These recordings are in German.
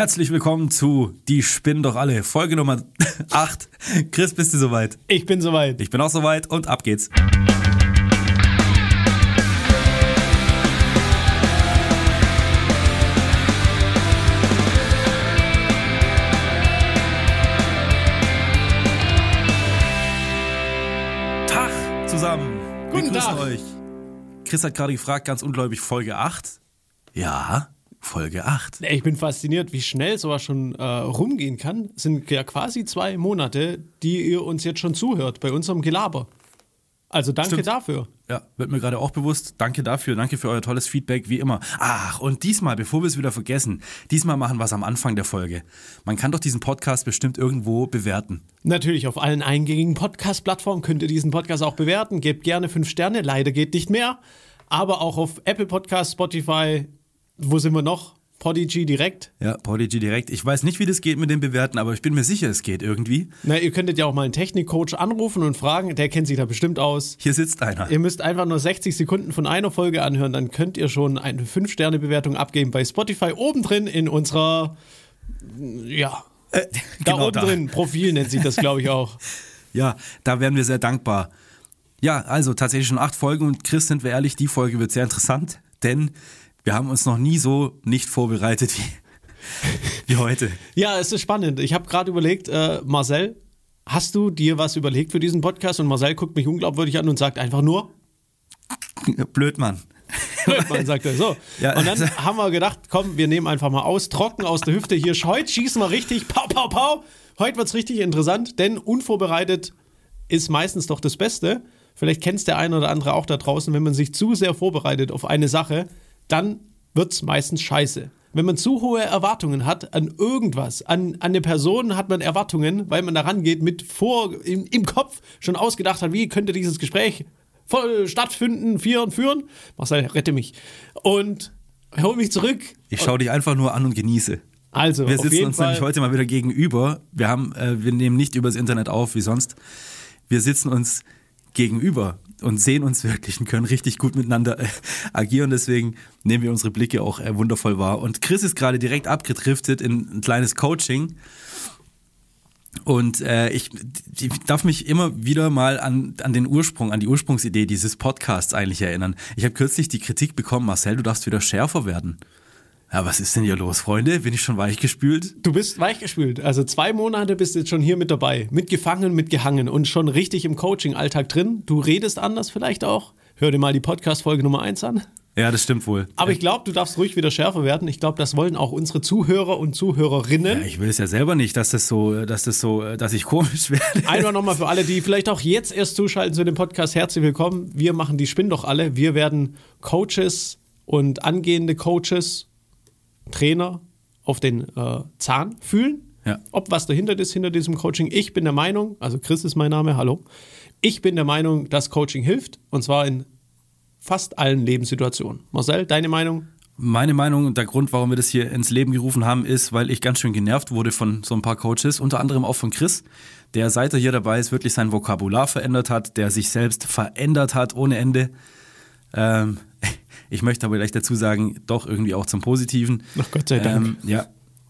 Herzlich willkommen zu Die spinnen doch alle, Folge Nummer 8. Chris, bist du soweit? Ich bin soweit. Ich bin auch soweit und ab geht's. Tag zusammen. Wir Guten grüßen Tag. euch. Chris hat gerade gefragt, ganz ungläubig, Folge 8. Ja, Folge 8. Ey, Ich bin fasziniert, wie schnell sowas schon äh, rumgehen kann. Es sind ja quasi zwei Monate, die ihr uns jetzt schon zuhört bei unserem Gelaber. Also danke Stimmt. dafür. Ja, wird mir gerade auch bewusst. Danke dafür, danke für euer tolles Feedback, wie immer. Ach, und diesmal, bevor wir es wieder vergessen, diesmal machen wir es am Anfang der Folge. Man kann doch diesen Podcast bestimmt irgendwo bewerten. Natürlich auf allen eingängigen Podcast-Plattformen könnt ihr diesen Podcast auch bewerten. Gebt gerne fünf Sterne, leider geht nicht mehr. Aber auch auf Apple Podcast, Spotify, wo sind wir noch? Podigy direkt. Ja, Podigy direkt. Ich weiß nicht, wie das geht mit dem Bewerten, aber ich bin mir sicher, es geht irgendwie. Na, ihr könntet ja auch mal einen Technikcoach anrufen und fragen, der kennt sich da bestimmt aus. Hier sitzt einer. Ihr müsst einfach nur 60 Sekunden von einer Folge anhören, dann könnt ihr schon eine 5-Sterne-Bewertung abgeben bei Spotify oben drin in unserer, ja, da genau oben da. drin, Profil nennt sich das, glaube ich, auch. Ja, da wären wir sehr dankbar. Ja, also tatsächlich schon acht Folgen und Chris, sind wir ehrlich, die Folge wird sehr interessant, denn wir haben uns noch nie so nicht vorbereitet wie, wie heute. Ja, es ist spannend. Ich habe gerade überlegt, äh, Marcel, hast du dir was überlegt für diesen Podcast? Und Marcel guckt mich unglaubwürdig an und sagt einfach nur, Blöd, Mann. man sagt er so. Ja. Und dann haben wir gedacht, komm, wir nehmen einfach mal aus, trocken aus der Hüfte. Hier, heute schießen wir richtig, pau, pau, pau. Heute wird's richtig interessant, denn unvorbereitet ist meistens doch das Beste. Vielleicht kennt's der eine oder andere auch da draußen, wenn man sich zu sehr vorbereitet auf eine Sache, dann wird's meistens scheiße. Wenn man zu hohe Erwartungen hat an irgendwas, an, an eine Person hat man Erwartungen, weil man da rangeht, mit vor, im, im Kopf schon ausgedacht hat, wie könnte dieses Gespräch voll stattfinden, führen, führen. Marcel, rette mich. Und hol mich zurück. Ich schaue dich einfach nur an und genieße. Also, Wir sitzen uns Fall. nämlich heute mal wieder gegenüber. Wir haben, äh, wir nehmen nicht übers Internet auf wie sonst. Wir sitzen uns gegenüber und sehen uns wirklich und können richtig gut miteinander äh, agieren. Deswegen nehmen wir unsere Blicke auch äh, wundervoll wahr. Und Chris ist gerade direkt abgedriftet in ein kleines Coaching. Und äh, ich, ich darf mich immer wieder mal an, an den Ursprung, an die Ursprungsidee dieses Podcasts eigentlich erinnern. Ich habe kürzlich die Kritik bekommen, Marcel, du darfst wieder schärfer werden. Ja, was ist denn hier los, Freunde? Bin ich schon weichgespült? Du bist weichgespült. Also zwei Monate bist du jetzt schon hier mit dabei. Mitgefangen, mitgehangen und schon richtig im Coaching-Alltag drin. Du redest anders vielleicht auch. Hör dir mal die Podcast-Folge Nummer 1 an. Ja, das stimmt wohl. Aber ich glaube, du darfst ruhig wieder schärfer werden. Ich glaube, das wollen auch unsere Zuhörer und Zuhörerinnen. Ja, ich will es ja selber nicht, dass das so, dass das so, dass ich komisch werde. Einfach nochmal für alle, die vielleicht auch jetzt erst zuschalten zu dem Podcast, herzlich willkommen. Wir machen die Spinn doch alle. Wir werden Coaches und angehende Coaches, Trainer auf den äh, Zahn fühlen. Ja. Ob was dahinter ist, hinter diesem Coaching. Ich bin der Meinung, also Chris ist mein Name, hallo. Ich bin der Meinung, dass Coaching hilft und zwar in fast allen Lebenssituationen. Marcel, deine Meinung? Meine Meinung und der Grund, warum wir das hier ins Leben gerufen haben, ist, weil ich ganz schön genervt wurde von so ein paar Coaches, unter anderem auch von Chris, der seit er hier dabei ist, wirklich sein Vokabular verändert hat, der sich selbst verändert hat ohne Ende. Ähm, ich möchte aber gleich dazu sagen, doch irgendwie auch zum Positiven. Ach Gott sei Dank. Ähm, ja.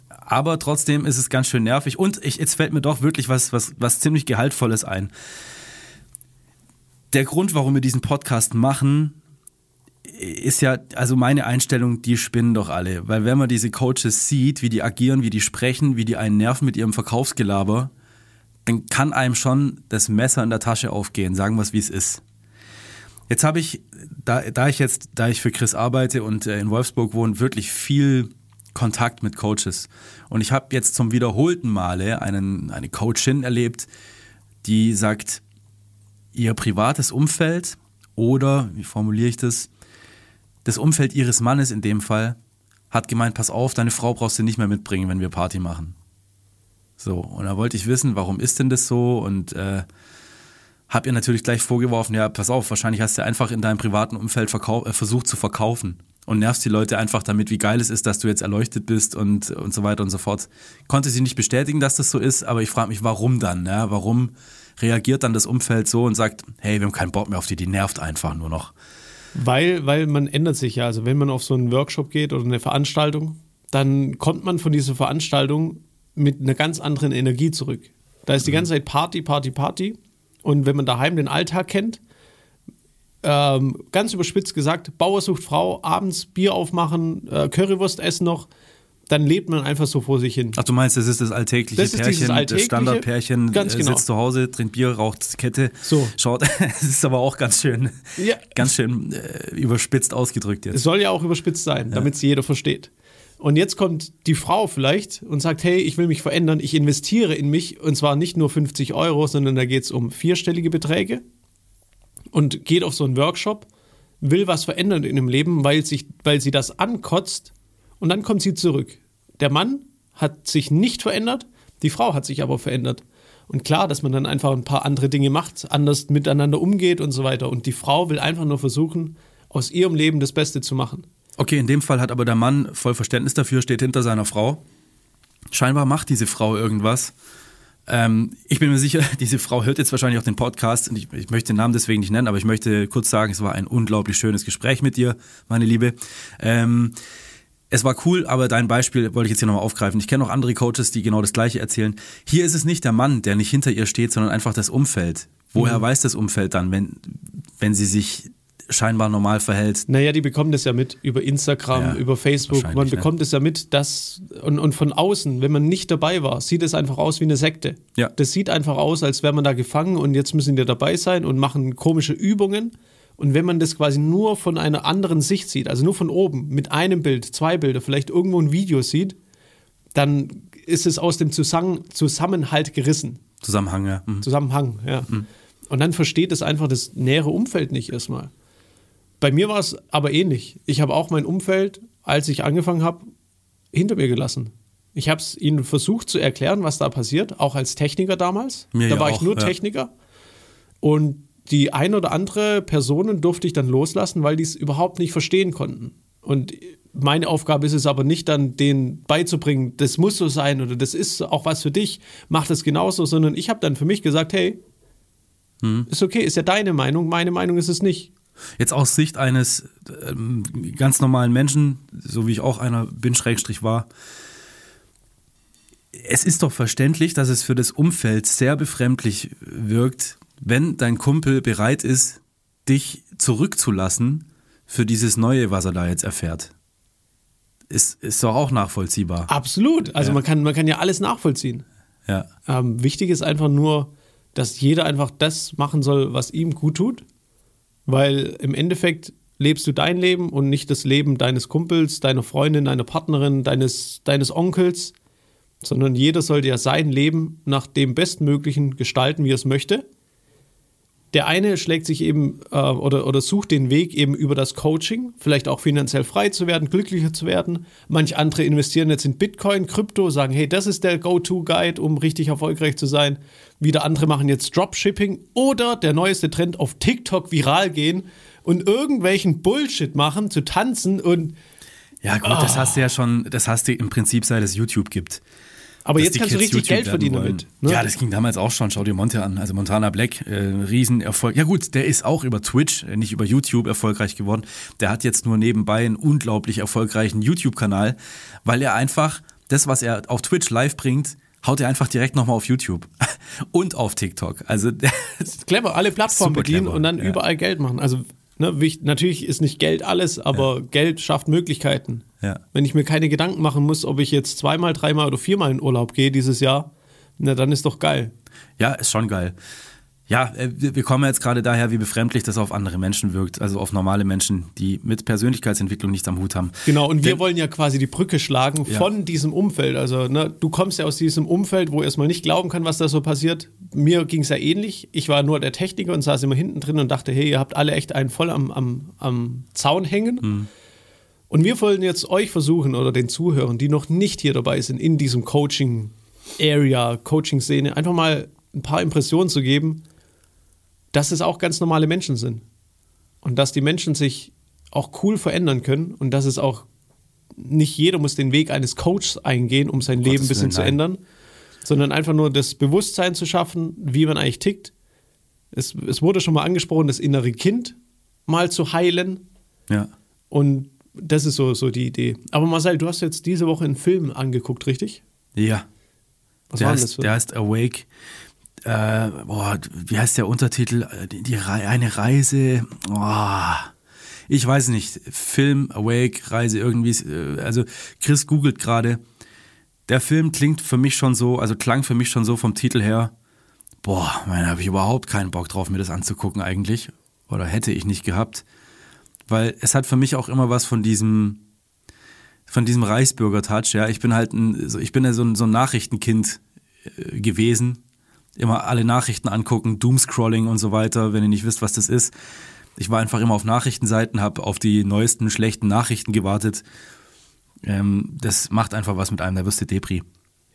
Aber trotzdem ist es ganz schön nervig und ich, jetzt fällt mir doch wirklich was, was, was ziemlich Gehaltvolles ein. Der Grund, warum wir diesen Podcast machen, ist ja, also meine Einstellung, die spinnen doch alle. Weil wenn man diese Coaches sieht, wie die agieren, wie die sprechen, wie die einen nerven mit ihrem Verkaufsgelaber, dann kann einem schon das Messer in der Tasche aufgehen, sagen wir es wie es ist. Jetzt habe ich, da, da ich jetzt, da ich für Chris arbeite und äh, in Wolfsburg wohne, wirklich viel Kontakt mit Coaches. Und ich habe jetzt zum wiederholten Male einen, eine Coachin erlebt, die sagt, ihr privates Umfeld oder, wie formuliere ich das, das Umfeld ihres Mannes in dem Fall hat gemeint, pass auf, deine Frau brauchst du nicht mehr mitbringen, wenn wir Party machen. So, und da wollte ich wissen, warum ist denn das so? Und äh, hab ihr natürlich gleich vorgeworfen, ja, pass auf, wahrscheinlich hast du einfach in deinem privaten Umfeld äh, versucht zu verkaufen und nervst die Leute einfach damit, wie geil es ist, dass du jetzt erleuchtet bist und, und so weiter und so fort. Konnte sie nicht bestätigen, dass das so ist, aber ich frage mich, warum dann? Ja? Warum reagiert dann das Umfeld so und sagt, hey, wir haben keinen Bock mehr auf die, die nervt einfach nur noch. Weil, weil man ändert sich ja. Also wenn man auf so einen Workshop geht oder eine Veranstaltung, dann kommt man von dieser Veranstaltung mit einer ganz anderen Energie zurück. Da ist die ganze Zeit Party, Party, Party. Und wenn man daheim den Alltag kennt, ähm, ganz überspitzt gesagt, Bauer sucht Frau, abends Bier aufmachen, äh, Currywurst essen noch, dann lebt man einfach so vor sich hin. Ach, du meinst, das ist das alltägliche Das ist Pärchen, dieses alltägliche, das Standardpärchen, ganz äh, genau. sitzt zu Hause, trinkt Bier, raucht Kette, So. schaut, es ist aber auch ganz schön, Ja. ganz schön äh, überspitzt ausgedrückt Es jetzt. soll ja auch überspitzt sein, damit es jeder versteht. Und jetzt kommt die Frau vielleicht und sagt, hey, ich will mich verändern, ich investiere in mich und zwar nicht nur 50 Euro, sondern da geht es um vierstellige Beträge und geht auf so einen Workshop, will was verändern in ihrem Leben, weil, sich, weil sie das ankotzt und dann kommt sie zurück. Der Mann hat sich nicht verändert, die Frau hat sich aber verändert. Und klar, dass man dann einfach ein paar andere Dinge macht, anders miteinander umgeht und so weiter. Und die Frau will einfach nur versuchen, aus ihrem Leben das Beste zu machen. Okay, in dem Fall hat aber der Mann voll Verständnis dafür, steht hinter seiner Frau. Scheinbar macht diese Frau irgendwas. Ähm, ich bin mir sicher, diese Frau hört jetzt wahrscheinlich auch den Podcast und ich, ich möchte den Namen deswegen nicht nennen, aber ich möchte kurz sagen, es war ein unglaublich schönes Gespräch mit dir, meine Liebe. Ähm, es war cool, aber dein Beispiel wollte ich jetzt hier nochmal aufgreifen. Ich kenne noch andere Coaches, die genau das Gleiche erzählen. Hier ist es nicht der Mann, der nicht hinter ihr steht, sondern einfach das Umfeld. Woher Mhm. weiß das Umfeld dann, wenn, wenn sie sich scheinbar normal verhält? Naja, die bekommen das ja mit über Instagram, Ja, über Facebook. Man bekommt es ja mit, dass und, und von außen, wenn man nicht dabei war, sieht es einfach aus wie eine Sekte. Ja. Das sieht einfach aus, als wäre man da gefangen und jetzt müssen die dabei sein und machen komische Übungen. Und wenn man das quasi nur von einer anderen Sicht sieht, also nur von oben, mit einem Bild, zwei Bilder, vielleicht irgendwo ein Video sieht, dann ist es aus dem Zusammen Zusammenhalt gerissen. Zusammenhang, ja. Mhm. Zusammenhang, ja. Und dann versteht es einfach das nähere Umfeld nicht erstmal. Bei mir war es aber ähnlich. Ich habe auch mein Umfeld, als ich angefangen habe, hinter mir gelassen. Ich habe es ihnen versucht zu erklären, was da passiert, auch als Techniker damals. Mir da ja war auch, ich nur ja. Techniker. Und die ein oder andere Personen durfte ich dann loslassen, weil die es überhaupt nicht verstehen konnten. Und meine Aufgabe ist es aber nicht dann, denen beizubringen, das muss so sein oder das ist auch was für dich, mach das genauso, sondern ich habe dann für mich gesagt, hey, Mhm. ist okay, ist ja deine Meinung, meine Meinung ist es nicht. Jetzt aus Sicht eines ähm, ganz normalen Menschen, so wie ich auch einer bin, Schrägstrich war, es ist doch verständlich, dass es für das Umfeld sehr befremdlich wirkt, wenn dein Kumpel bereit ist, dich zurückzulassen für dieses Neue, was er da jetzt erfährt. Ist, ist doch auch nachvollziehbar. Absolut. Also Ja. man, kann, man kann ja alles nachvollziehen. Ja. Ähm, wichtig ist einfach nur, dass jeder einfach das machen soll, was ihm gut tut. Weil im Endeffekt lebst du dein Leben und nicht das Leben deines Kumpels, deiner Freundin, deiner Partnerin, deines, deines Onkels, sondern jeder sollte ja sein Leben nach dem Bestmöglichen gestalten, wie er es möchte. Der eine schlägt sich eben äh, oder, oder sucht den Weg eben über das Coaching, vielleicht auch finanziell frei zu werden, glücklicher zu werden. Manch andere investieren jetzt in Bitcoin, Krypto, sagen, hey, das ist der Go-To-Guide, um richtig erfolgreich zu sein. Wieder andere machen jetzt Dropshipping oder der neueste Trend auf TikTok viral gehen und irgendwelchen Bullshit machen, zu tanzen und Ja, gut, das hast du ja schon, das hast du im Prinzip seit es YouTube gibt. Aber jetzt kannst du richtig YouTube Geld verdienen damit. ne? Ja, das ging damals auch schon. Schau dir Monte an. Also Montana Black, äh, Riesenerfolg. Ja gut, der ist auch über Twitch, äh, nicht über YouTube erfolgreich geworden. Der hat jetzt nur nebenbei einen unglaublich erfolgreichen YouTube-Kanal, weil er einfach das, was er auf Twitch live bringt, haut er einfach direkt nochmal auf YouTube und auf TikTok. Also clever, alle Plattformen bedienen clever, und dann ja. überall Geld machen. Also ne, natürlich ist nicht Geld alles, aber Geld schafft Möglichkeiten. Ja. Wenn ich mir keine Gedanken machen muss, ob ich jetzt zweimal, dreimal oder viermal in Urlaub gehe dieses Jahr, na dann ist doch geil. Ja, ist schon geil. Ja, äh, wir kommen jetzt gerade daher, wie befremdlich das auf andere Menschen wirkt, also auf normale Menschen, die mit Persönlichkeitsentwicklung nichts am Hut haben. Genau, und wir Denn- wollen ja quasi die Brücke schlagen Ja. von diesem Umfeld. Also, ne, du kommst ja aus diesem Umfeld, wo er erstmal nicht glauben kann, was da so passiert. Mir ging es ja ähnlich. Ich war nur der Techniker und saß immer hinten drin und dachte, hey, ihr habt alle echt einen voll am, am, am Zaun hängen. Mhm. Und wir wollen jetzt euch versuchen oder den Zuhörern, die noch nicht hier dabei sind, in diesem Coaching-Area, Coaching-Szene, einfach mal ein paar Impressionen zu geben, dass es auch ganz normale Menschen sind. Und dass die Menschen sich auch cool verändern können und dass es auch nicht jeder muss den Weg eines Coaches eingehen, um sein Leben ein bisschen zu nein. ändern, sondern einfach nur das Bewusstsein zu schaffen, wie man eigentlich tickt. Es, es wurde schon mal angesprochen, das innere Kind mal zu heilen Ja. und Das ist so, so die Idee. Aber Marcel, du hast jetzt diese Woche einen Film angeguckt, richtig? Ja. Was der war heißt, das für? Der heißt Awake. Äh, boah, wie heißt der Untertitel? Die, die eine Reise. Oh, ich weiß nicht. Film, Awake, Reise irgendwie. äh, Also Chris googelt gerade. Der Film klingt für mich schon so, also klang für mich schon so vom Titel her. Boah, man, habe ich überhaupt keinen Bock drauf, mir das anzugucken eigentlich. Oder hätte ich nicht gehabt. Weil es hat für mich auch immer was von diesem, von diesem Reichsbürger-Touch, ja. Ich bin halt ein, ich bin ja so ein, so ein Nachrichtenkind äh, gewesen. Immer alle Nachrichten angucken, Doomscrolling und so weiter, wenn ihr nicht wisst, was das ist. Ich war einfach immer auf Nachrichtenseiten, habe auf die neuesten schlechten Nachrichten gewartet. Ähm, das macht einfach was mit einem, da wirst du Depri.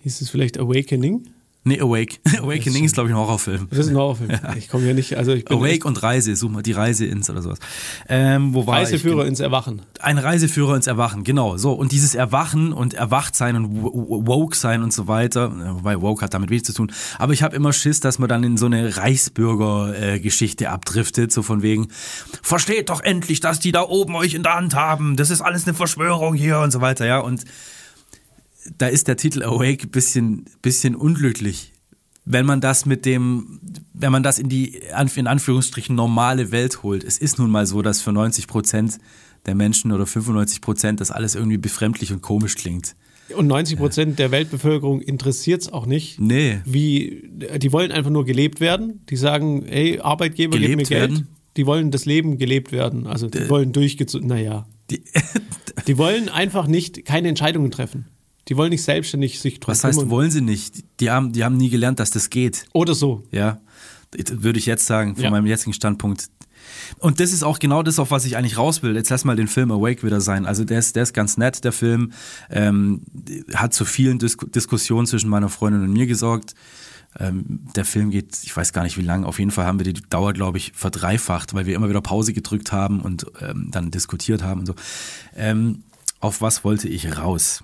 Hieß es vielleicht Awakening? Nee, Awake. Awakening ist, glaube ich, ein Horrorfilm. Das ist ein Horrorfilm. Ich komme ja nicht, also ich bin Awake und Reise, such mal die Reise ins oder sowas. Ähm, wo war Reiseführer ich? ins Erwachen. Ein Reiseführer ins Erwachen, genau. So, und dieses Erwachen und Erwachtsein und wo- wo- woke sein und so weiter, äh, wobei woke hat damit wenig zu tun, aber ich habe immer Schiss, dass man dann in so eine Reichsbürger-Geschichte abdriftet, so von wegen, versteht doch endlich, dass die da oben euch in der Hand haben, das ist alles eine Verschwörung hier und so weiter, ja, und da ist der Titel Awake ein bisschen, bisschen unglücklich. Wenn man das mit dem, wenn man das in die, in Anführungsstrichen, normale Welt holt. Es ist nun mal so, dass für 90 Prozent der Menschen oder 95 Prozent das alles irgendwie befremdlich und komisch klingt. Und 90 Prozent der Weltbevölkerung interessiert es auch nicht. Nee. Wie, die wollen einfach nur gelebt werden. Die sagen, hey, Arbeitgeber, gib mir Gelebt Geld. werden? Die wollen das Leben gelebt werden. Also die wollen durchgezogen, naja. Die, Die wollen einfach nicht keine Entscheidungen treffen. Die wollen nicht selbstständig sich drum was heißt, kümmern. wollen sie nicht? Die haben, die haben nie gelernt, dass das geht. Oder so. Ja, würde ich jetzt sagen, von Ja. meinem jetzigen Standpunkt. Und das ist auch genau das, auf was ich eigentlich raus will. Jetzt lass mal den Film Awake wieder sein. Also der ist, der ist ganz nett, der Film. Ähm, hat zu vielen Dis Diskussionen zwischen meiner Freundin und mir gesorgt. Ähm, der Film geht, ich weiß gar nicht wie lang, auf jeden Fall haben wir die Dauer, glaube ich, verdreifacht, weil wir immer wieder Pause gedrückt haben und ähm, dann diskutiert haben und so. Ähm, auf was wollte ich raus?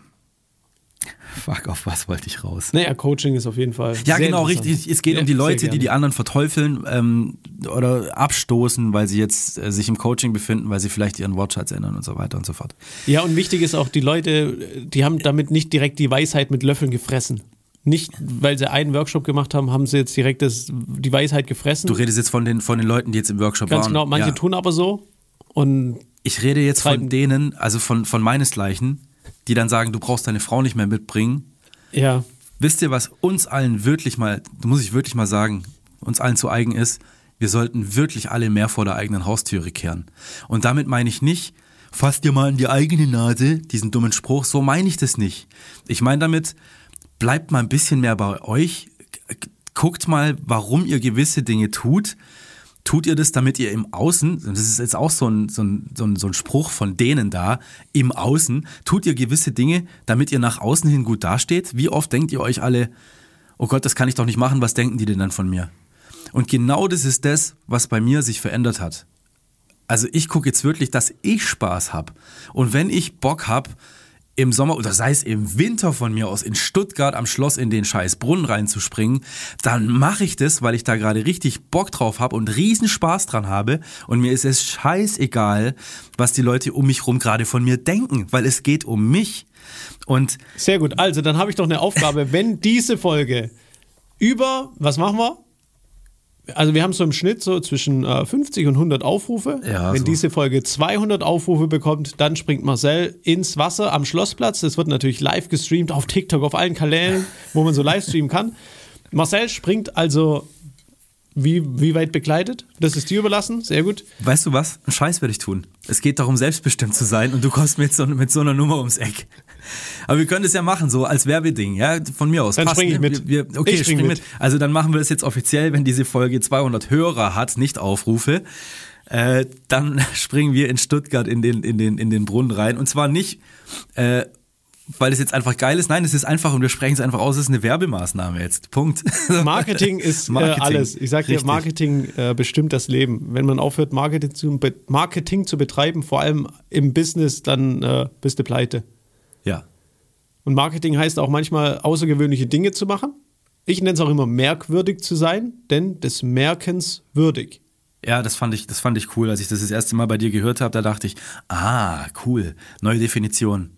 Fuck, auf was wollte ich raus? Naja, Coaching ist auf jeden Fall. Ja, genau, richtig. Es geht Ja, um die Leute, die die anderen verteufeln ähm, oder abstoßen, weil sie jetzt äh, sich im Coaching befinden, weil sie vielleicht ihren Wortschatz ändern und so weiter und so fort. Ja, und wichtig ist auch, die Leute, die haben damit nicht direkt die Weisheit mit Löffeln gefressen. Nicht, weil sie einen Workshop gemacht haben, haben sie jetzt direkt das, die Weisheit gefressen. Du redest jetzt von den, von den Leuten, die jetzt im Workshop Ganz waren. genau, manche ja. tun aber so. Und Ich rede jetzt von denen, also von, von meinesgleichen, die dann sagen, du brauchst deine Frau nicht mehr mitbringen. ja, Wisst ihr, was uns allen wirklich mal, muss ich wirklich mal sagen, uns allen zu eigen ist? Wir sollten wirklich alle mehr vor der eigenen Haustüre kehren. Und damit meine ich nicht, fasst dir mal in die eigene Nase, diesen dummen Spruch, so meine ich das nicht. Ich meine damit, bleibt mal ein bisschen mehr bei euch, guckt mal, warum ihr gewisse Dinge tut. Tut ihr das, damit ihr im Außen, das ist jetzt auch so ein, so, ein, so, ein, so ein Spruch von denen da, im Außen, tut ihr gewisse Dinge, damit ihr nach außen hin gut dasteht? Wie oft denkt ihr euch alle, oh Gott, das kann ich doch nicht machen, was denken die denn dann von mir? Und genau das ist das, was bei mir sich verändert hat. Also ich gucke jetzt wirklich, dass ich Spaß habe. Und wenn ich Bock habe, im Sommer oder sei es im Winter von mir aus in Stuttgart am Schloss in den scheiß Brunnen reinzuspringen, dann mache ich das, weil ich da gerade richtig Bock drauf habe und riesen Spaß dran habe und mir ist es scheißegal, was die Leute um mich rum gerade von mir denken, weil es geht um mich. Und sehr gut. Also, dann habe ich doch eine Aufgabe. Wenn diese Folge über, was machen wir? Also, wir haben so im Schnitt so zwischen äh, 50 und 100 Aufrufe. Ja, Wenn so. diese Folge 200 Aufrufe bekommt, dann springt Marcel ins Wasser am Schlossplatz. Das wird natürlich live gestreamt auf TikTok, auf allen Kanälen, wo man so live streamen kann. Marcel springt also wie, wie weit begleitet? Das ist dir überlassen. Sehr gut. weißt du was? Einen Scheiß werde ich tun. Es geht darum, selbstbestimmt zu sein und du kommst mit so, mit so einer Nummer ums Eck. Aber wir können das ja machen, so als Werbeding, ja, von mir aus. Dann Passt, spring ich ne? mit. Wir, wir, okay, Ich spring spring mit. mit. Also dann machen wir das jetzt offiziell, wenn diese Folge 200 Hörer hat, nicht Aufrufe. Äh, dann springen wir in Stuttgart in den, in den, in den Brunnen rein. Und zwar nicht, äh, weil es jetzt einfach geil ist. Nein, es ist einfach, und wir sprechen es einfach aus, es ist eine Werbemaßnahme jetzt. Punkt. Marketing ist Marketing. Äh, alles. Ich sag dir. Marketing äh, bestimmt das Leben. Wenn man aufhört, Marketing zu, Marketing zu betreiben, vor allem im Business, dann äh, bist du pleite. Ja. Und Marketing heißt auch manchmal außergewöhnliche Dinge zu machen. Ich nenne es auch immer merkwürdig zu sein, denn des Merkens würdig. Ja, das fand ich, das fand ich cool. Als ich das das erste Mal bei dir gehört habe, da dachte ich, ah, cool, neue Definition.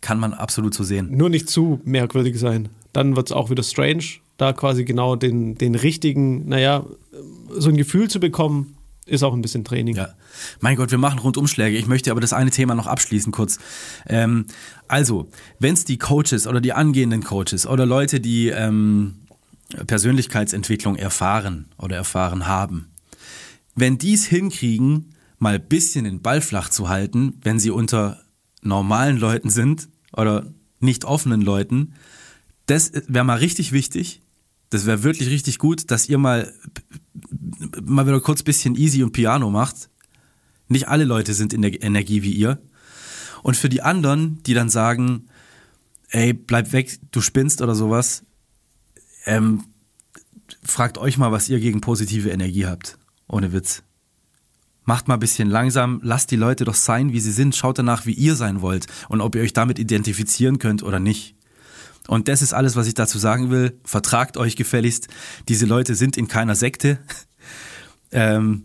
Kann man absolut so sehen. Nur nicht zu merkwürdig sein. Dann wird es auch wieder strange, da quasi genau den, den richtigen, naja, so ein Gefühl zu bekommen, ist auch ein bisschen Training. Ja. Mein Gott, wir machen Rundumschläge. Ich möchte aber das eine Thema noch abschließen kurz. Ähm, also, wenn es die Coaches oder die angehenden Coaches oder Leute, die ähm, Persönlichkeitsentwicklung erfahren oder erfahren haben, wenn die es hinkriegen, mal ein bisschen den Ball flach zu halten, wenn sie unter normalen Leuten sind oder nicht offenen Leuten, das wäre mal richtig wichtig. Das wäre wirklich richtig gut, dass ihr mal, mal wieder kurz bisschen easy und Piano macht. Nicht alle Leute sind in der Energie wie ihr. Und für die anderen, die dann sagen, ey, bleib weg, du spinnst oder sowas, ähm, fragt euch mal, was ihr gegen positive Energie habt. Ohne Witz. Macht mal ein bisschen langsam, lasst die Leute doch sein, wie sie sind, schaut danach, wie ihr sein wollt und ob ihr euch damit identifizieren könnt oder nicht. Und das ist alles, was ich dazu sagen will. Vertragt euch gefälligst. Diese Leute sind in keiner Sekte. ähm,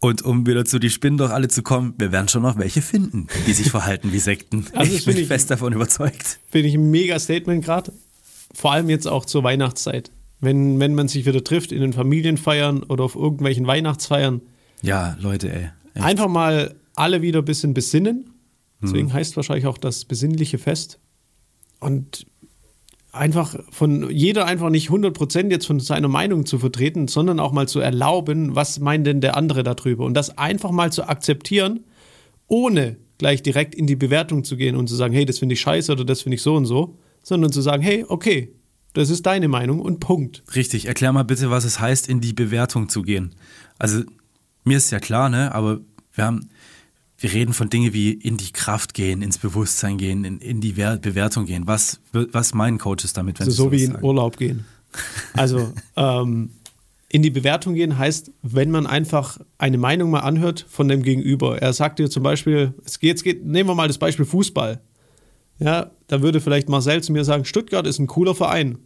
und um wieder zu die Spinnen doch alle zu kommen, wir werden schon noch welche finden, die sich verhalten wie Sekten. Also ich bin ich, fest davon überzeugt. Finde ich ein mega Statement gerade. Vor allem jetzt auch zur Weihnachtszeit. Wenn, wenn man sich wieder trifft in den Familienfeiern oder auf irgendwelchen Weihnachtsfeiern. Ja, Leute, ey. Echt. Einfach mal alle wieder ein bisschen besinnen. Deswegen hm. heißt wahrscheinlich auch das besinnliche Fest. Und einfach von jeder einfach nicht 100% jetzt von seiner Meinung zu vertreten, sondern auch mal zu erlauben, was meint denn der andere darüber. Und das einfach mal zu akzeptieren, ohne gleich direkt in die Bewertung zu gehen und zu sagen, hey, das finde ich scheiße oder das finde ich so und so, sondern zu sagen, hey, okay, das ist deine Meinung und Punkt. Richtig, erklär mal bitte, was es heißt, in die Bewertung zu gehen. Also, mir ist ja klar, ne, aber wir haben, wir reden von Dingen wie in die Kraft gehen, ins Bewusstsein gehen, in, in die Bewertung gehen. Was, was meinen Coaches damit, wenn also so wie in sagen? Urlaub gehen. Also, ähm, in die Bewertung gehen heißt, wenn man einfach eine Meinung mal anhört von dem Gegenüber. Er sagt dir zum Beispiel, es geht, es geht, nehmen wir mal das Beispiel Fußball. Ja, da würde vielleicht Marcel zu mir sagen, Stuttgart ist ein cooler Verein.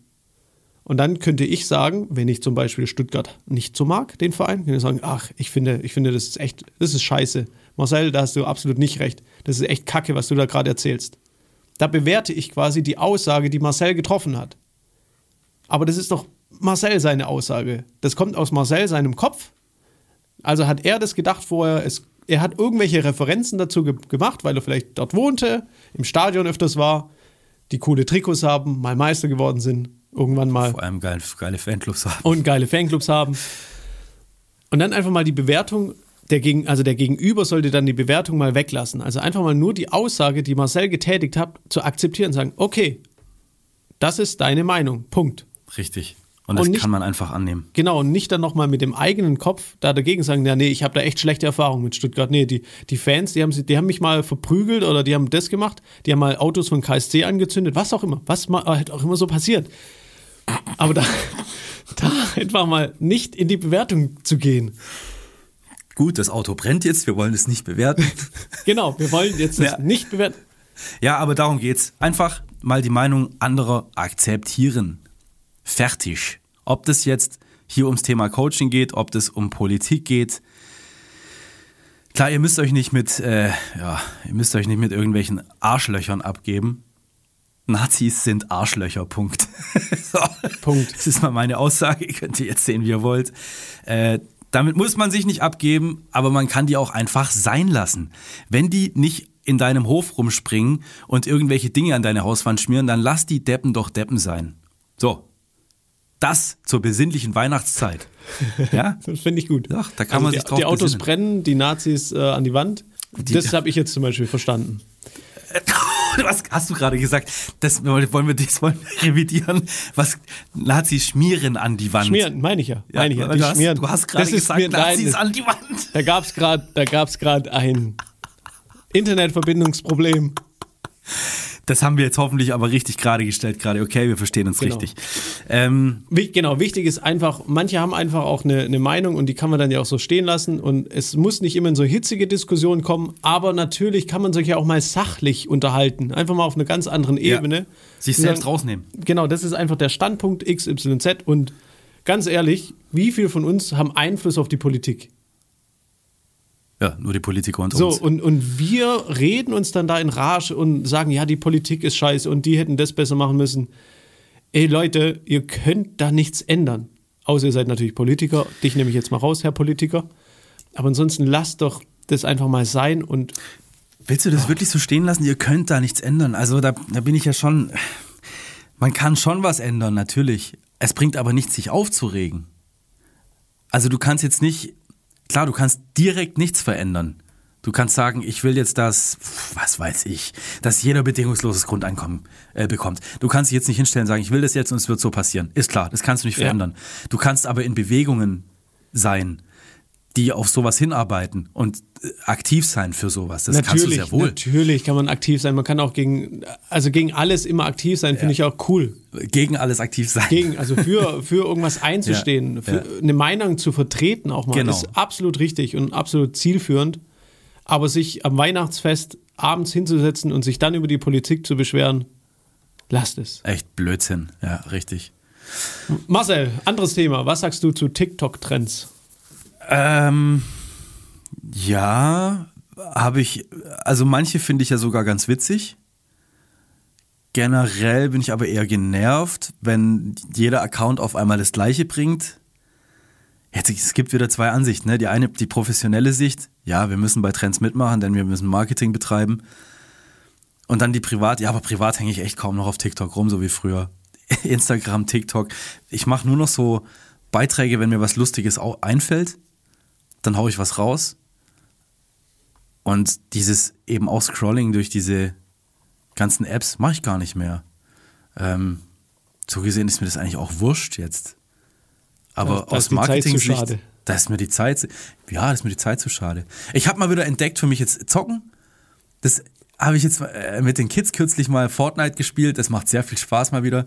Und dann könnte ich sagen, wenn ich zum Beispiel Stuttgart nicht so mag, den Verein, könnte ich sagen, ach, ich finde, ich finde, das ist echt, das ist scheiße. Marcel, da hast du absolut nicht recht. Das ist echt Kacke, was du da gerade erzählst. Da bewerte ich quasi die Aussage, die Marcel getroffen hat. Aber das ist doch Marcel seine Aussage. Das kommt aus Marcel seinem Kopf. Also hat er das gedacht vorher, es, er hat irgendwelche Referenzen dazu ge gemacht, weil er vielleicht dort wohnte, im Stadion öfters war, die coole Trikots haben, mal Meister geworden sind irgendwann mal. Vor allem geile, geile Fanclubs haben. Und geile Fanclubs haben. Und dann einfach mal die Bewertung, der Gegen, also der Gegenüber sollte dann die Bewertung mal weglassen. Also einfach mal nur die Aussage, die Marcel getätigt hat, zu akzeptieren und sagen, okay, das ist deine Meinung. Punkt. Richtig. Und das und nicht, kann man einfach annehmen. Genau, und nicht dann nochmal mit dem eigenen Kopf da dagegen sagen, ja, nee, ich habe da echt schlechte Erfahrungen mit Stuttgart. Nee, die, die Fans, die haben, die haben mich mal verprügelt oder die haben das gemacht, die haben mal Autos von KSC angezündet, was auch immer, was mal, halt auch immer so passiert. Aber da, da einfach mal nicht in die Bewertung zu gehen. Gut, das Auto brennt jetzt, wir wollen es nicht bewerten. genau, wir wollen jetzt ja. nicht bewerten. Ja, aber darum geht's. Einfach mal die Meinung anderer akzeptieren. Fertig. Ob das jetzt hier ums Thema Coaching geht, ob das um Politik geht. Klar, ihr müsst euch nicht mit, äh, ja, ihr müsst euch nicht mit irgendwelchen Arschlöchern abgeben. Nazis sind Arschlöcher, Punkt. so. Punkt. Das ist mal meine Aussage, ihr könnt ihr jetzt sehen, wie ihr wollt. Äh, damit muss man sich nicht abgeben, aber man kann die auch einfach sein lassen. Wenn die nicht in deinem Hof rumspringen und irgendwelche Dinge an deine Hauswand schmieren, dann lass die Deppen doch Deppen sein. So. Das zur besinnlichen Weihnachtszeit. Ja? das finde ich gut. Ach, da kann also man sich die, drauf Die Autos besinnen. brennen, die Nazis äh, an die Wand. Die, das habe ich jetzt zum Beispiel verstanden. was hast du gerade gesagt? Das wollen wir, das wollen wir revidieren. Was Nazis schmieren an die Wand. Schmieren, meine ich ja. Meine ja, ich ja. Du, hast, du hast gerade gesagt, mir, Nazis nein, an die Wand. Da gab es gerade ein Internetverbindungsproblem. Das haben wir jetzt hoffentlich aber richtig gerade gestellt, gerade. Okay, wir verstehen uns genau. richtig. Ähm, genau, wichtig ist einfach, manche haben einfach auch eine, eine, Meinung und die kann man dann ja auch so stehen lassen. Und es muss nicht immer in so hitzige Diskussionen kommen, aber natürlich kann man sich ja auch mal sachlich unterhalten. Einfach mal auf einer ganz anderen Ebene. Ja, sich selbst dann, rausnehmen. Genau, das ist einfach der Standpunkt XYZ und ganz ehrlich, wie viel von uns haben Einfluss auf die Politik? Ja, nur die Politiker und So, uns. und, und wir reden uns dann da in Rage und sagen, ja, die Politik ist scheiße und die hätten das besser machen müssen. Ey Leute, ihr könnt da nichts ändern. Außer ihr seid natürlich Politiker. Dich nehme ich jetzt mal raus, Herr Politiker. Aber ansonsten lasst doch das einfach mal sein und Willst du das wirklich so stehen lassen? Ihr könnt da nichts ändern. Also da, da bin ich ja schon. Man kann schon was ändern, natürlich. Es bringt aber nichts, sich aufzuregen. Also du kannst jetzt nicht, klar, du kannst direkt nichts verändern. Du kannst sagen, ich will jetzt das, was weiß ich, dass jeder bedingungsloses Grundeinkommen äh, bekommt. Du kannst dich jetzt nicht hinstellen und sagen, ich will das jetzt und es wird so passieren. Ist klar, das kannst du nicht Ja. verändern. Du kannst aber in Bewegungen sein, die auf sowas hinarbeiten und äh, aktiv sein für sowas. Das kannst du sehr wohl. natürlich kann man aktiv sein. Man kann auch gegen, also gegen alles immer aktiv sein, finde ich auch cool. Gegen alles aktiv sein. Gegen, also für, für irgendwas einzustehen, Ja, für ja. eine Meinung zu vertreten auch mal, Genau. ist absolut richtig und absolut zielführend. Aber sich am Weihnachtsfest abends hinzusetzen und sich dann über die Politik zu beschweren, lasst es. Echt Blödsinn, ja, richtig. Marcel, anderes Thema. Was sagst du zu TikTok-Trends? Ähm, ja, habe ich, also manche finde ich ja sogar ganz witzig. Generell bin ich aber eher genervt, wenn jeder Account auf einmal das Gleiche bringt. Jetzt, es gibt wieder zwei Ansichten. Ne? Die eine, die professionelle Sicht, ja, wir müssen bei Trends mitmachen, denn wir müssen Marketing betreiben. Und dann die privat, ja, aber privat hänge ich echt kaum noch auf TikTok rum, so wie früher. Instagram, TikTok. Ich mache nur noch so Beiträge, wenn mir was Lustiges einfällt, dann haue ich was raus. Und dieses eben auch Scrolling durch diese ganzen Apps mache ich gar nicht mehr. Ähm, so gesehen ist mir das eigentlich auch wurscht jetzt. Aber Da- da aus Marketing-Sicht, schade. da ist mir die Zeit, ja, da ist mir die Zeit zu schade. Ich habe mal wieder entdeckt für mich jetzt Zocken. Das habe ich jetzt äh, mit den Kids kürzlich mal Fortnite gespielt. Das macht sehr viel Spaß mal wieder.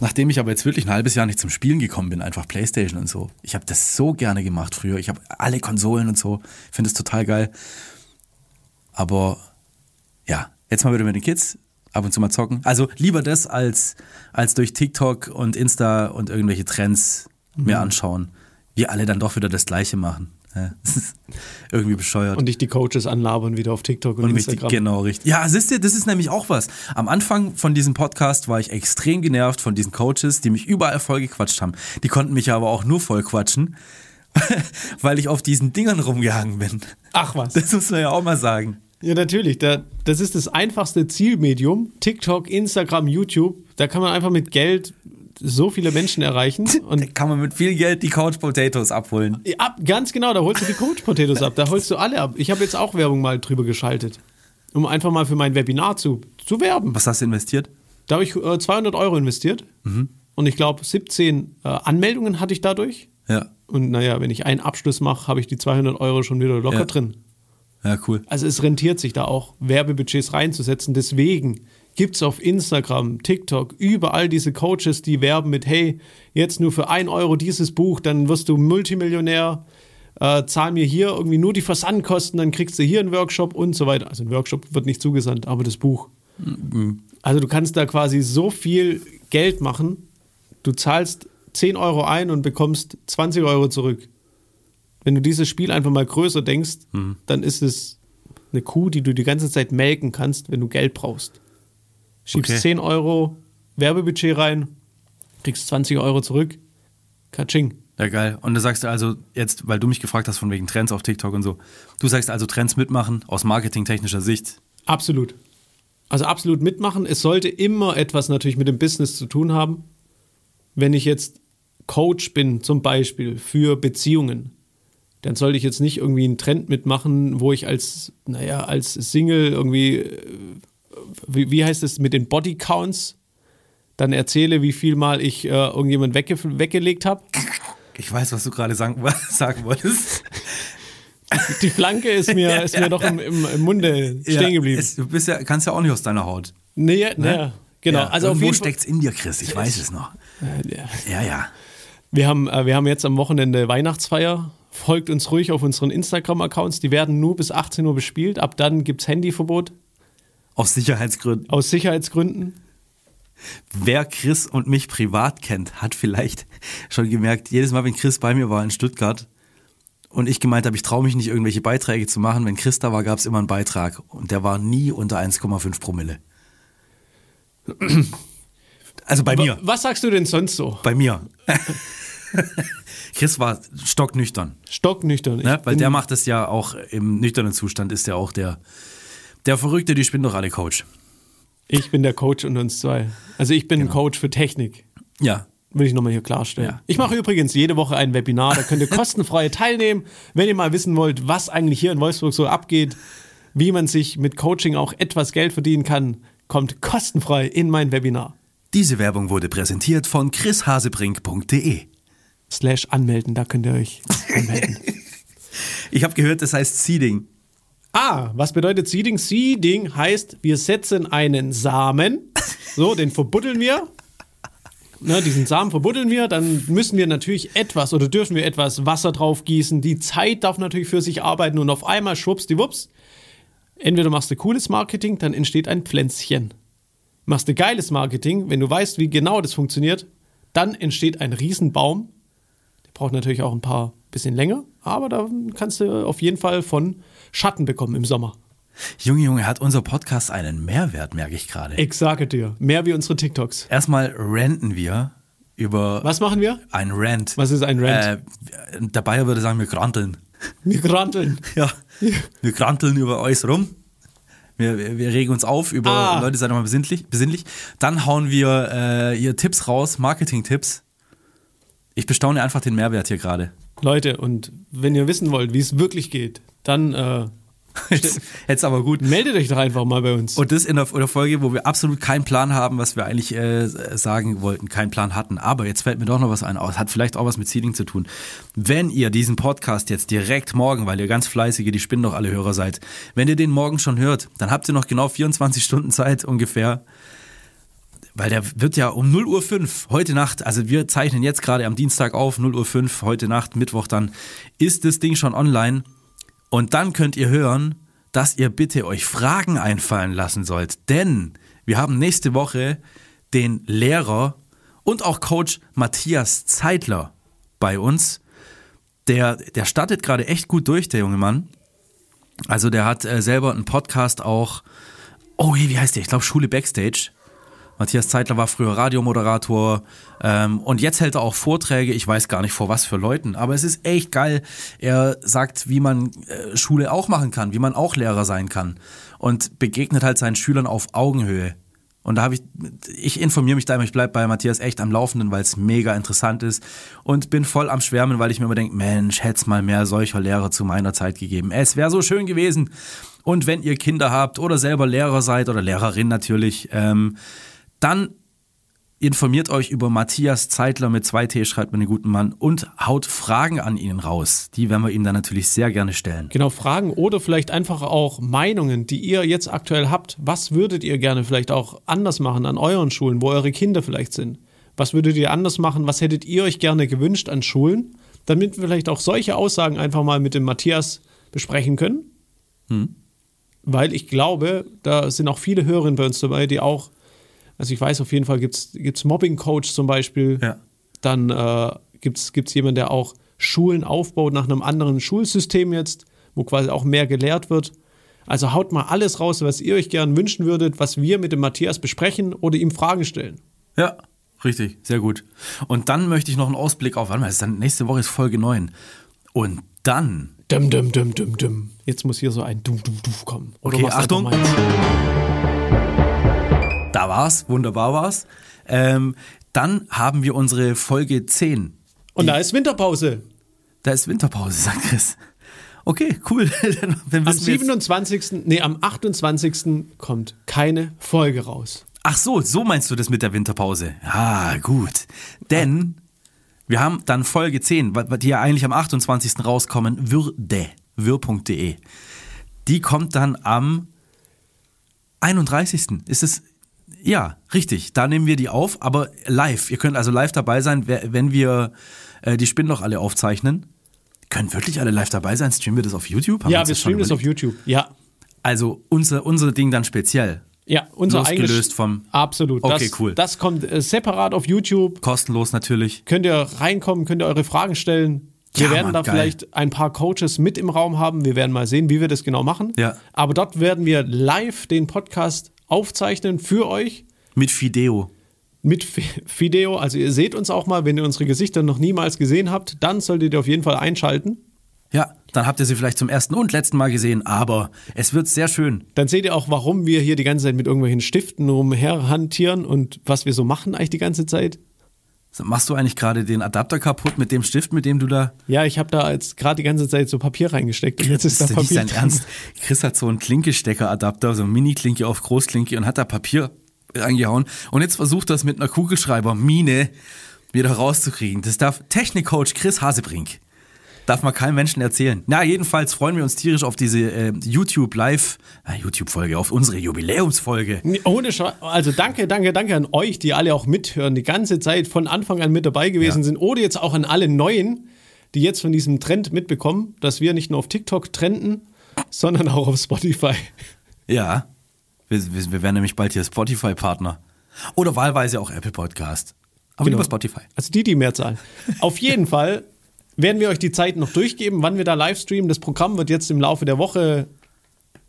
Nachdem ich aber jetzt wirklich ein halbes Jahr nicht zum Spielen gekommen bin, einfach Playstation und so. Ich habe das so gerne gemacht früher. Ich habe alle Konsolen und so. Finde es total geil. Aber ja, jetzt mal wieder mit den Kids. Ab und zu mal zocken. Also lieber das als, als durch TikTok und Insta und irgendwelche Trends mir anschauen. Wir alle dann doch wieder das Gleiche machen. Ja, das ist irgendwie bescheuert. Und dich die Coaches anlabern wieder auf TikTok und, Und mich die, Instagram. genau, richtig. Ja, siehst du, das ist nämlich auch was. Am Anfang von diesem Podcast war ich extrem genervt von diesen Coaches, die mich überall voll gequatscht haben. Die konnten mich aber auch nur voll quatschen, weil ich auf diesen Dingern rumgehangen bin. Ach was. Das muss man ja auch mal sagen. Ja, natürlich. Da, das ist das einfachste Zielmedium. TikTok, Instagram, YouTube. Da kann man einfach mit Geld so viele Menschen erreichen. Da Und kann man mit viel Geld die Couch Potatoes abholen. ab, ganz genau, da holst du die Coach Potatoes ab. Da holst du alle ab. Ich habe jetzt auch Werbung mal drüber geschaltet. Um einfach mal für mein Webinar zu, zu werben. Was hast du investiert? Da habe ich äh, 200 Euro investiert. Und ich glaube, 17 äh, Anmeldungen hatte ich dadurch. Ja. Und naja, wenn ich einen Abschluss mache, habe ich die 200 Euro schon wieder locker Ja. drin. Ja, cool. Also es rentiert sich da auch, Werbebudgets reinzusetzen. Deswegen gibt es auf Instagram, TikTok, überall diese Coaches, die werben mit, hey, jetzt nur für ein Euro dieses Buch, dann wirst du Multimillionär, äh, zahl mir hier irgendwie nur die Versandkosten, dann kriegst du hier einen Workshop und so weiter. Also ein Workshop wird nicht zugesandt, aber das Buch. Also du kannst da quasi so viel Geld machen, du zahlst 10 Euro ein und bekommst 20 Euro zurück. Wenn du dieses Spiel einfach mal größer denkst, dann ist es eine Kuh, die du die ganze Zeit melken kannst, wenn du Geld brauchst. Schiebst Okay. 10 Euro Werbebudget rein, kriegst 20 Euro zurück. Katsching. Ja, geil. Und du sagst also jetzt, weil du mich gefragt hast von wegen Trends auf TikTok und so, du sagst also Trends mitmachen aus marketingtechnischer Sicht. Absolut. Also absolut mitmachen. Es sollte immer etwas natürlich mit dem Business zu tun haben. Wenn ich jetzt Coach bin, zum Beispiel für Beziehungen, dann sollte ich jetzt nicht irgendwie einen Trend mitmachen, wo ich als, naja, als Single irgendwie, äh, wie, wie heißt es, mit den Bodycounts dann erzähle, wie viel Mal ich äh, irgendjemand wegge weggelegt habe. Ich weiß, was du gerade sagen, sagen wolltest. Die Flanke ist mir, ist mir doch im, im, im Munde stehen geblieben. es, du bist ja, kannst ja auch nicht aus deiner Haut. nee, nee, genau. Ja, also irgendwo Fall. steckt's in dir, Chris. Ich weiß es noch. Ja. Ja, ja. Wir haben, äh, wir haben jetzt am Wochenende Weihnachtsfeier. Folgt uns ruhig auf unseren Instagram-Accounts. Die werden nur bis 18 Uhr bespielt. Ab dann gibt es Handyverbot Aus Sicherheitsgründen. aus Sicherheitsgründen. Wer Chris und mich privat kennt, hat vielleicht schon gemerkt, jedes Mal, wenn Chris bei mir war in Stuttgart und ich gemeint habe, ich traue mich nicht, irgendwelche Beiträge zu machen, wenn Chris da war, gab es immer einen Beitrag und der war nie unter 1,5 Promille. Also bei mir. Was sagst du denn sonst so? Bei mir. Chris war stocknüchtern. Stocknüchtern. Ne? Weil der macht es ja auch im nüchternen Zustand, ist ja auch der, der Verrückte, die spinnen doch alle Coach. Ich bin der Coach und uns zwei. Also ich bin genau. ein Coach für Technik. Ja. Will ich nochmal hier klarstellen. Ja. Ich mache übrigens jede Woche ein Webinar, da könnt ihr kostenfrei teilnehmen, wenn ihr mal wissen wollt, was eigentlich hier in Wolfsburg so abgeht, wie man sich mit Coaching auch etwas Geld verdienen kann, kommt kostenfrei in mein Webinar. Diese Werbung wurde präsentiert von chrishasebrink.de. Slash anmelden, da könnt ihr euch anmelden. ich habe gehört, das heißt Seeding. Ah, was bedeutet Seeding? Seeding heißt, wir setzen einen Samen, so, den verbuddeln wir. Ne, diesen Samen verbuddeln wir, dann müssen wir natürlich etwas oder dürfen wir etwas Wasser drauf gießen. Die Zeit darf natürlich für sich arbeiten und auf einmal schwuppsdiwupps. Entweder machst du cooles Marketing, dann entsteht ein Pflänzchen. Machst du geiles Marketing, wenn du weißt, wie genau das funktioniert, dann entsteht ein Riesenbaum. Der braucht natürlich auch ein paar bisschen länger, aber da kannst du auf jeden Fall von Schatten bekommen im Sommer. Junge, Junge, hat unser Podcast einen Mehrwert, merke ich gerade. Ich sage dir, mehr wie unsere TikToks. Erstmal ranten wir über. Was machen wir? Ein Rant. Was ist ein Rant? Äh, der Bayer würde sagen, wir granteln. Wir granteln. Ja. Wir granteln über alles rum. Wir, wir, regen uns auf über ah. Leute, seid mal besinnlich, besinnlich. Dann hauen wir äh, hier Tipps raus, Marketing-Tipps. Ich bestaune einfach den Mehrwert hier gerade. Leute, und wenn ihr wissen wollt, wie es wirklich geht, dann äh, Jetzt, jetzt aber gut. Meldet euch doch einfach mal bei uns. Und das in der, in der Folge, wo wir absolut keinen Plan haben, was wir eigentlich äh, sagen wollten, keinen Plan hatten. Aber jetzt fällt mir doch noch was ein. Hat vielleicht auch was mit Seeding zu tun. Wenn ihr diesen Podcast jetzt direkt morgen, weil ihr ganz fleißige, die spinnen doch alle Hörer seid, wenn ihr den morgen schon hört, dann habt ihr noch genau 24 Stunden Zeit ungefähr. Weil der wird ja um 0 Uhr 5 heute Nacht, also wir zeichnen jetzt gerade am Dienstag auf, 0 Uhr 5 heute Nacht, Mittwoch dann, ist das Ding schon online und dann könnt ihr hören, dass ihr bitte euch Fragen einfallen lassen sollt. Denn wir haben nächste Woche den Lehrer und auch Coach Matthias Zeitler bei uns. Der, der startet gerade echt gut durch, der junge Mann. Also der hat äh, selber einen Podcast auch. Oh, wie heißt der? Ich glaube Schule Backstage. Matthias Zeitler war früher Radiomoderator ähm, und jetzt hält er auch Vorträge. Ich weiß gar nicht vor was für Leuten, aber es ist echt geil. Er sagt, wie man äh, Schule auch machen kann, wie man auch Lehrer sein kann und begegnet halt seinen Schülern auf Augenhöhe. Und da habe ich, ich informiere mich da immer, ich bleibe bei Matthias echt am Laufenden, weil es mega interessant ist und bin voll am Schwärmen, weil ich mir immer denke, Mensch, hätte es mal mehr solcher Lehrer zu meiner Zeit gegeben. Es wäre so schön gewesen. Und wenn ihr Kinder habt oder selber Lehrer seid oder Lehrerin natürlich, ähm, dann informiert euch über Matthias Zeitler mit 2T, schreibt man den guten Mann, und haut Fragen an ihn raus. Die werden wir ihm dann natürlich sehr gerne stellen. Genau, Fragen oder vielleicht einfach auch Meinungen, die ihr jetzt aktuell habt. Was würdet ihr gerne vielleicht auch anders machen an euren Schulen, wo eure Kinder vielleicht sind? Was würdet ihr anders machen? Was hättet ihr euch gerne gewünscht an Schulen? Damit wir vielleicht auch solche Aussagen einfach mal mit dem Matthias besprechen können. Hm. Weil ich glaube, da sind auch viele Hörerinnen bei uns dabei, die auch also ich weiß auf jeden Fall gibt es Mobbing-Coach zum Beispiel. Ja. Dann äh, gibt es jemanden, der auch Schulen aufbaut nach einem anderen Schulsystem jetzt, wo quasi auch mehr gelehrt wird. Also haut mal alles raus, was ihr euch gern wünschen würdet, was wir mit dem Matthias besprechen oder ihm Fragen stellen. Ja, richtig, sehr gut. Und dann möchte ich noch einen Ausblick auf, warte mal, dann, nächste Woche ist Folge 9. Und dann. Dum, dum, dum, dum, dum. Jetzt muss hier so ein Dum, Dum, Dum kommen. Oder okay, Achtung da war's, wunderbar war's. Ähm, dann haben wir unsere Folge 10. Und da ist Winterpause. Da ist Winterpause, sagt Chris. Okay, cool. am 27. Nee, am 28. kommt keine Folge raus. Ach so, so meinst du das mit der Winterpause. Ja, gut. Denn wir haben dann Folge 10, die ja eigentlich am 28. rauskommen würde, wir.de. Die kommt dann am 31. Ist es ja, richtig. Da nehmen wir die auf, aber live. Ihr könnt also live dabei sein, wenn wir äh, die Spinnloch alle aufzeichnen. Können wirklich alle live dabei sein? Streamen wir das auf YouTube? Haben ja, wir streamen das auf YouTube, ja. Also unser, unser Ding dann speziell. Ja, unser Losgelöst vom- Absolut. Okay, das, cool. Das kommt äh, separat auf YouTube. Kostenlos natürlich. Könnt ihr reinkommen, könnt ihr eure Fragen stellen. Wir Ja, werden Mann, da geil. vielleicht ein paar Coaches mit im Raum haben. Wir werden mal sehen, wie wir das genau machen. Ja. Aber dort werden wir live den Podcast aufzeichnen für euch Mit Fideo. mit Fi- Video. Also ihr seht uns auch mal, wenn ihr unsere Gesichter noch niemals gesehen habt, dann solltet ihr auf jeden Fall einschalten. Ja, dann habt ihr sie vielleicht zum ersten und letzten Mal gesehen, aber es wird sehr schön. Dann seht ihr auch, warum wir hier die ganze Zeit mit irgendwelchen Stiften rumherhantieren und was wir so machen eigentlich die ganze Zeit. Machst du eigentlich gerade den Adapter kaputt mit dem Stift, mit dem du da. Ja, ich habe da jetzt gerade die ganze Zeit so Papier reingesteckt und jetzt ist da ist nicht Papier sein drin. Ernst. Chris hat so einen Klinkestecker-Adapter, so eine Mini-Klinke auf Großklinke und hat da Papier reingehauen. Und jetzt versucht das mit einer Kugelschreiber-Mine wieder rauszukriegen. Das darf Technikcoach Chris Hasebrink. Darf man keinem Menschen erzählen. Na, jedenfalls freuen wir uns tierisch auf diese äh, YouTube-Live, äh, YouTube-Folge, auf unsere Jubiläumsfolge. Ohne Sche also danke, danke, danke an euch, die alle auch mithören, die ganze Zeit von Anfang an mit dabei gewesen Ja. sind. Oder jetzt auch an alle Neuen, die jetzt von diesem Trend mitbekommen, dass wir nicht nur auf TikTok trenden, sondern auch auf Spotify. Ja, wir, wir, wir werden nämlich bald hier Spotify-Partner. Oder wahlweise auch Apple Podcast. Aber Genau. lieber Spotify. Also die, die mehr zahlen. Auf jeden Fall werden wir euch die Zeit noch durchgeben, wann wir da live streamen. Das Programm wird jetzt im Laufe der Woche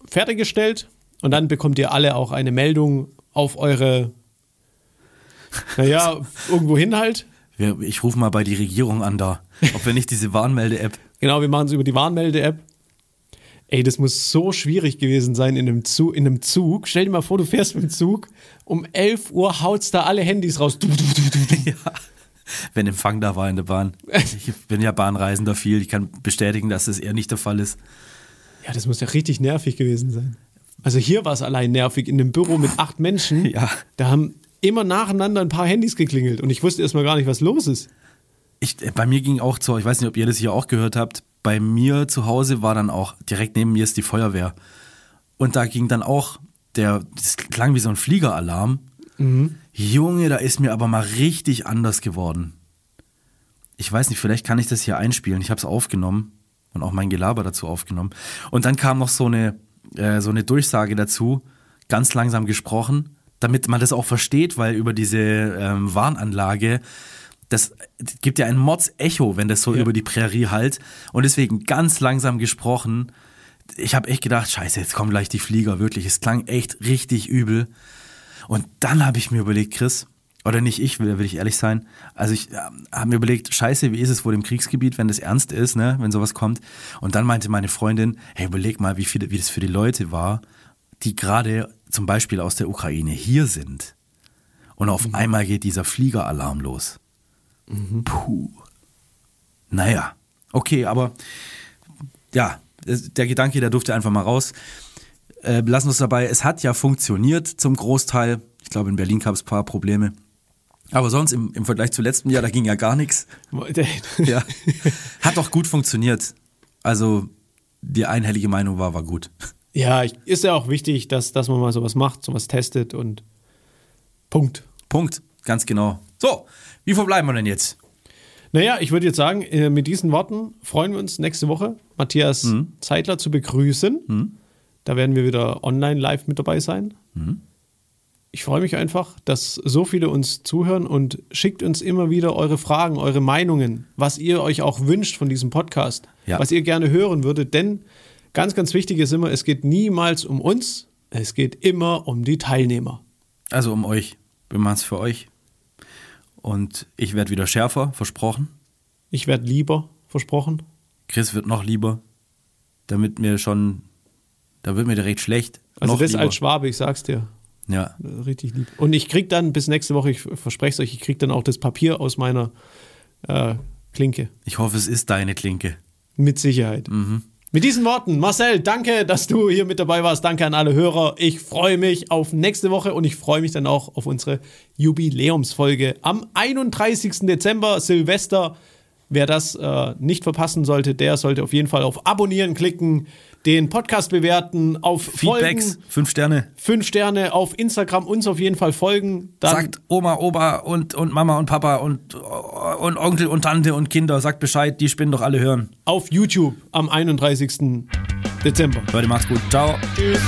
fertiggestellt und dann bekommt ihr alle auch eine Meldung auf eure, naja, irgendwo hin halt. Ich rufe mal bei die Regierung an da, ob wir nicht diese Warnmelde-App. Genau, wir machen es über die Warnmelde-App. Ey, das muss so schwierig gewesen sein in einem, Zug, in einem Zug. Stell dir mal vor, du fährst mit dem Zug, um 11 Uhr haut's da alle Handys raus. Du, du, du, du. ja. Wenn Empfang da war in der Bahn. Ich bin ja Bahnreisender viel. Ich kann bestätigen, dass das eher nicht der Fall ist. Ja, das muss ja richtig nervig gewesen sein. Also hier war es allein nervig. In dem Büro mit acht Menschen, Ja. da haben immer nacheinander ein paar Handys geklingelt und ich wusste erstmal gar nicht, was los ist. Ich, äh, bei mir ging auch so, ich weiß nicht, ob ihr das hier auch gehört habt, bei mir zu Hause war dann auch, direkt neben mir ist die Feuerwehr. Und da ging dann auch, der, das klang wie so ein Fliegeralarm. Junge, da ist mir aber mal richtig anders geworden. Ich weiß nicht, vielleicht kann ich das hier einspielen. Ich habe es aufgenommen und auch mein Gelaber dazu aufgenommen. Und dann kam noch so eine, äh, so eine Durchsage dazu, ganz langsam gesprochen, damit man das auch versteht, weil über diese ähm, Warnanlage, das gibt ja ein Mords-Echo, wenn das so Ja. über die Prärie halt. Und deswegen ganz langsam gesprochen. Ich habe echt gedacht, scheiße, jetzt kommen gleich die Flieger, wirklich. Es klang echt richtig übel. Und dann habe ich mir überlegt, Chris, oder nicht ich, will, will ich ehrlich sein, also ich äh, habe mir überlegt, scheiße, wie ist es wohl im Kriegsgebiet, wenn das ernst ist, ne, wenn sowas kommt. Und dann meinte meine Freundin, hey, überleg mal, wie, viele, wie das für die Leute war, die gerade zum Beispiel aus der Ukraine hier sind. Und auf einmal geht dieser Fliegeralarm los. Puh. Naja, okay, aber ja, der Gedanke, der durfte einfach mal raus. Äh, lassen wir es dabei. Es hat ja funktioniert zum Großteil. Ich glaube, in Berlin gab es ein paar Probleme. Aber sonst im, im Vergleich zu letztem Jahr, da ging ja gar nichts. Ja. Hat doch gut funktioniert. Also die einhellige Meinung war, war gut. Ja, ist ja auch wichtig, dass, dass man mal sowas macht, sowas testet und Punkt. Punkt. Ganz genau. So, wie verbleiben wir denn jetzt? Naja, ich würde jetzt sagen, äh, mit diesen Worten freuen wir uns nächste Woche, Matthias Zeitler zu begrüßen. Da werden wir wieder online live mit dabei sein. Ich freue mich einfach, dass so viele uns zuhören und schickt uns immer wieder eure Fragen, eure Meinungen, was ihr euch auch wünscht von diesem Podcast, Ja. was ihr gerne hören würdet. Denn ganz, ganz wichtig ist immer, es geht niemals um uns, es geht immer um die Teilnehmer. Also um euch. Wir machen es für euch. Und ich werde wieder schärfer, versprochen. Ich werde lieber, versprochen. Chris wird noch lieber. Damit mir schon, da wird mir direkt schlecht. Also noch das lieber. als Schwabe, ich sag's dir. Ja, Richtig lieb. Und ich krieg dann bis nächste Woche, ich verspreche es euch, ich krieg dann auch das Papier aus meiner äh, Klinke. ich hoffe, es ist deine Klinke. Mit Sicherheit. Mit diesen Worten, Marcel, danke, dass du hier mit dabei warst. Danke an alle Hörer. Ich freue mich auf nächste Woche und ich freue mich dann auch auf unsere Jubiläumsfolge am 31. Dezember, Silvester. Wer das äh, nicht verpassen sollte, der sollte auf jeden Fall auf Abonnieren klicken, den Podcast bewerten, auf Feedbacks, Folgen, fünf Sterne. fünf Sterne auf Instagram uns auf jeden Fall folgen. Dann Sagt Oma, Opa und, und Mama und Papa und, und Onkel und Tante und Kinder, sagt Bescheid, die Spinnen doch alle hören. auf YouTube am 31. Dezember. Leute, macht's gut. Ciao. Tschüss.